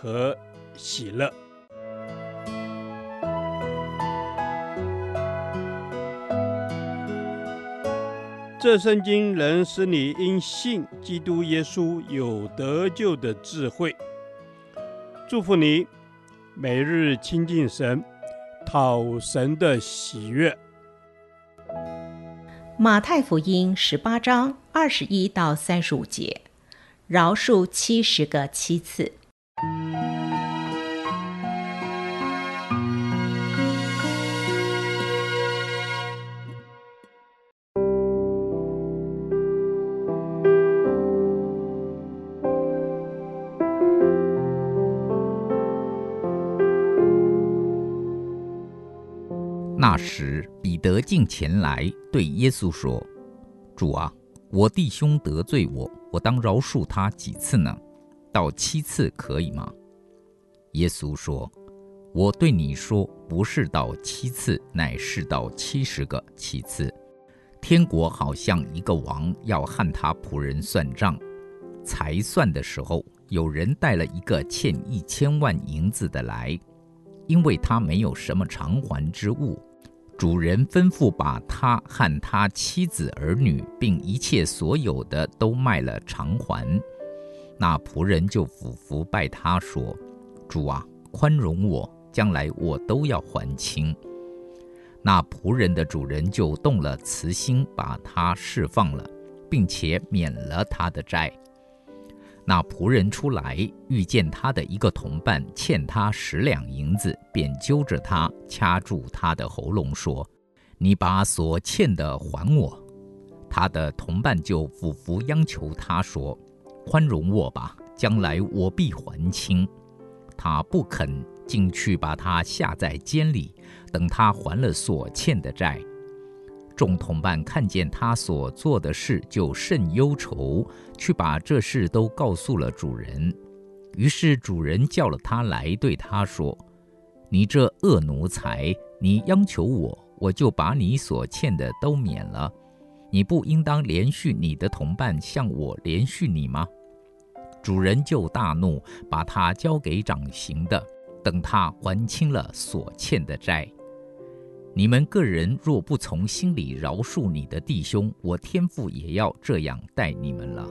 和喜乐。这圣经能使你因信基督耶稣有得救的智慧。祝福你，每日亲近神，讨神的喜悦。马太福音十八章二十一到三十五节，饶恕七十个七次。那时，彼得进前来对耶稣说：“主啊，我弟兄得罪我，我当饶恕他几次呢？”到七次可以吗？耶稣说：“我对你说，不是到七次，乃是到七十个七次。天国好像一个王要和他仆人算账，才算的时候，有人带了一个欠一千万银子的来，因为他没有什么偿还之物。主人吩咐把他和他妻子儿女，并一切所有的都卖了偿还。”那仆人就俯伏拜他说：“主啊，宽容我，将来我都要还清。”那仆人的主人就动了慈心，把他释放了，并且免了他的债。那仆人出来，遇见他的一个同伴欠他十两银子，便揪着他，掐住他的喉咙，说：“你把所欠的还我。”他的同伴就俯伏央求他说。宽容我吧，将来我必还清。他不肯进去，把他下在监里，等他还了所欠的债。众同伴看见他所做的事，就甚忧愁，去把这事都告诉了主人。于是主人叫了他来，对他说：“你这恶奴才，你央求我，我就把你所欠的都免了。你不应当连续你的同伴，向我连续你吗？”主人就大怒，把他交给掌刑的，等他还清了所欠的债。你们个人若不从心里饶恕你的弟兄，我天父也要这样待你们了。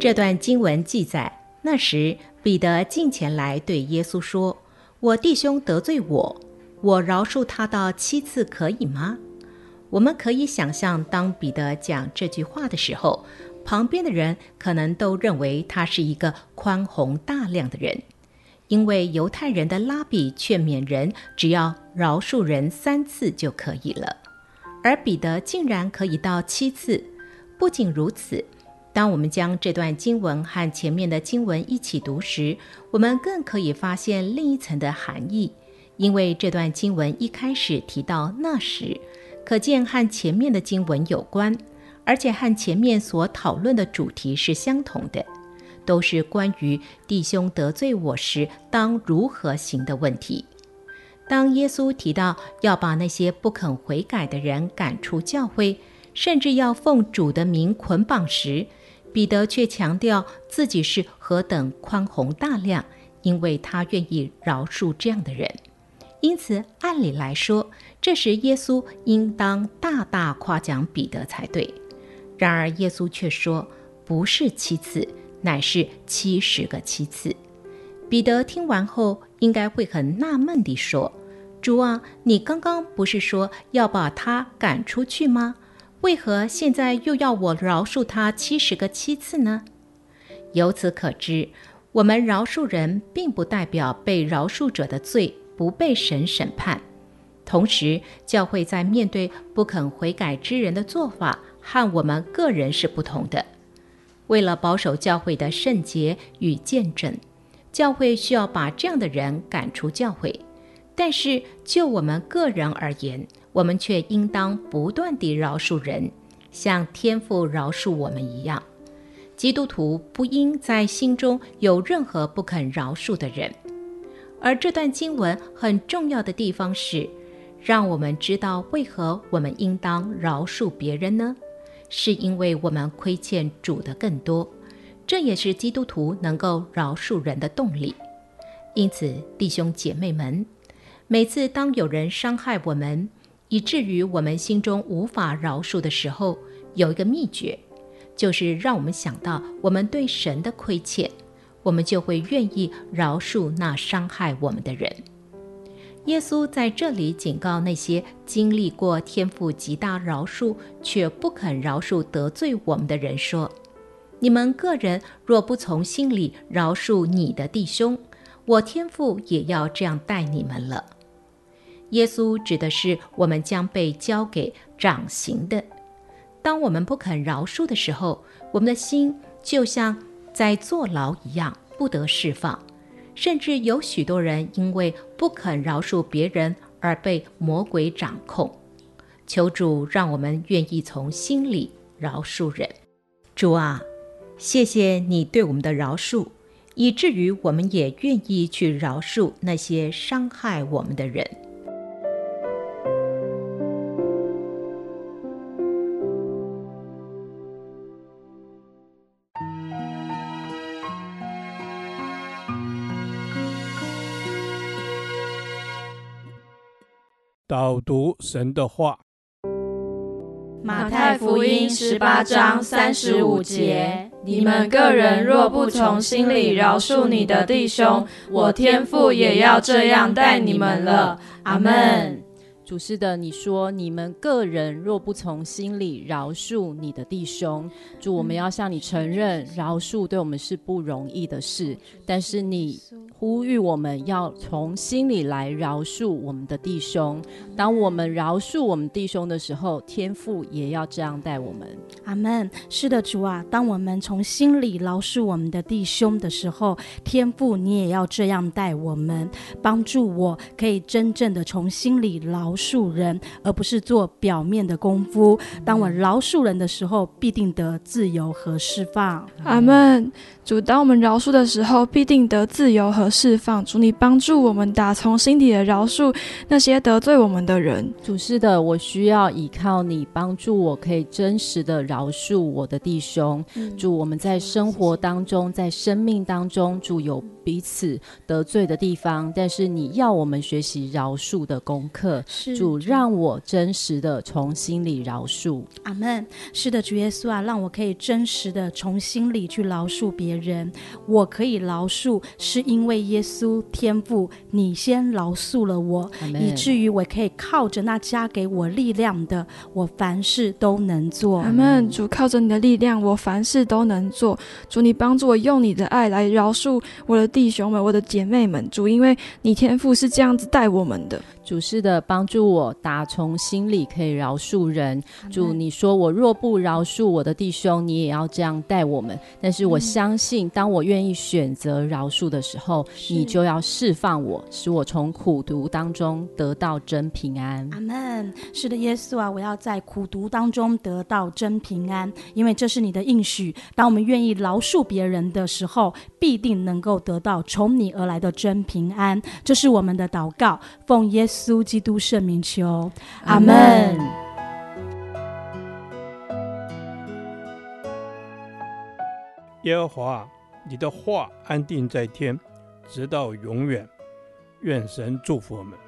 这段经文记载，那时彼得进前来对耶稣说：“我弟兄得罪我，我饶恕他到七次，可以吗？”我们可以想象，当彼得讲这句话的时候，旁边的人可能都认为他是一个宽宏大量的人，因为犹太人的拉比劝勉人只要饶恕人三次就可以了，而彼得竟然可以到七次。不仅如此，当我们将这段经文和前面的经文一起读时，我们更可以发现另一层的含义，因为这段经文一开始提到那时。可见和前面的经文有关，而且和前面所讨论的主题是相同的，都是关于弟兄得罪我时当如何行的问题。当耶稣提到要把那些不肯悔改的人赶出教会，甚至要奉主的名捆绑时，彼得却强调自己是何等宽宏大量，因为他愿意饶恕这样的人。因此，按理来说，这时耶稣应当大大夸奖彼得才对。然而，耶稣却说：“不是七次，乃是七十个七次。”彼得听完后，应该会很纳闷地说：“主啊，你刚刚不是说要把他赶出去吗？为何现在又要我饶恕他七十个七次呢？”由此可知，我们饶恕人，并不代表被饶恕者的罪不被神审判，同时，教会在面对不肯悔改之人的做法，和我们个人是不同的。为了保守教会的圣洁与见证，教会需要把这样的人赶出教会。但是就我们个人而言，我们却应当不断地饶恕人，像天父饶恕我们一样。基督徒不应在心中有任何不肯饶恕的人。而这段经文很重要的地方是，让我们知道为何我们应当饶恕别人呢？是因为我们亏欠主的更多，这也是基督徒能够饶恕人的动力。因此，弟兄姐妹们，每次当有人伤害我们，以至于我们心中无法饶恕的时候，有一个秘诀。就是让我们想到我们对神的亏欠，我们就会愿意饶恕那伤害我们的人。耶稣在这里警告那些经历过天父极大饶恕却不肯饶恕得罪我们的人说：“你们个人若不从心里饶恕你的弟兄，我天父也要这样待你们了。”耶稣指的是我们将被交给掌刑的。当我们不肯饶恕的时候，我们的心就像在坐牢一样，不得释放。甚至有许多人因为不肯饶恕别人而被魔鬼掌控。求主让我们愿意从心里饶恕人。主啊，谢谢你对我们的饶恕，以至于我们也愿意去饶恕那些伤害我们的人。导读神的话，马太福音十八章三十五节：你们个人若不从心里饶恕你的弟兄，我天父也要这样待你们了。阿门。主是的，你说你们个人若不从心里饶恕你的弟兄，主，我们要向你承认，饶恕对我们是不容易的事，但是你。呼吁我们要从心里来饶恕我们的弟兄。当我们饶恕我们弟兄的时候，天父也要这样待我们。阿门。是的，主啊，当我们从心里饶恕我们的弟兄的时候，天父你也要这样待我们，帮助我可以真正的从心里饶恕人，而不是做表面的功夫。当我饶恕人的时候，必定得自由和释放。阿门。主，当我们饶恕的时候，必定得自由和释放。主，你帮助我们打从心底的饶恕那些得罪我们的人。主，是的，我需要依靠你帮助我，可以真实的饶恕我的弟兄。嗯、主，我们在生活当中，在生命当中，主有彼此得罪的地方，但是你要我们学习饶恕的功课。是主，让我真实的从心里饶恕。阿门。是的，主耶稣啊，让我可以真实的从心里去饶恕别人。我可以饶恕，是因为耶稣天父，你先饶恕了我，Amen. 以至于我可以靠着那加给我力量的，我凡事都能做。阿门。主，靠着你的力量，我凡事都能做。主，你帮助我用你的爱来饶恕我的弟兄们、我的姐妹们。主，因为你天父是这样子待我们的。主是的，帮助我打从心里可以饶恕人。主，你说我若不饶恕我的弟兄，你也要这样待我们。但是我相信，当我愿意选择饶恕的时候，你就要释放我，使我从苦读当中得到真平安。阿门。是的，耶稣啊，我要在苦读当中得到真平安，因为这是你的应许。当我们愿意饶恕别人的时候，必定能够得到从你而来的真平安。这是我们的祷告，奉耶稣。苏基督圣名求，阿门。耶和华，你的话安定在天，直到永远。愿神祝福我们。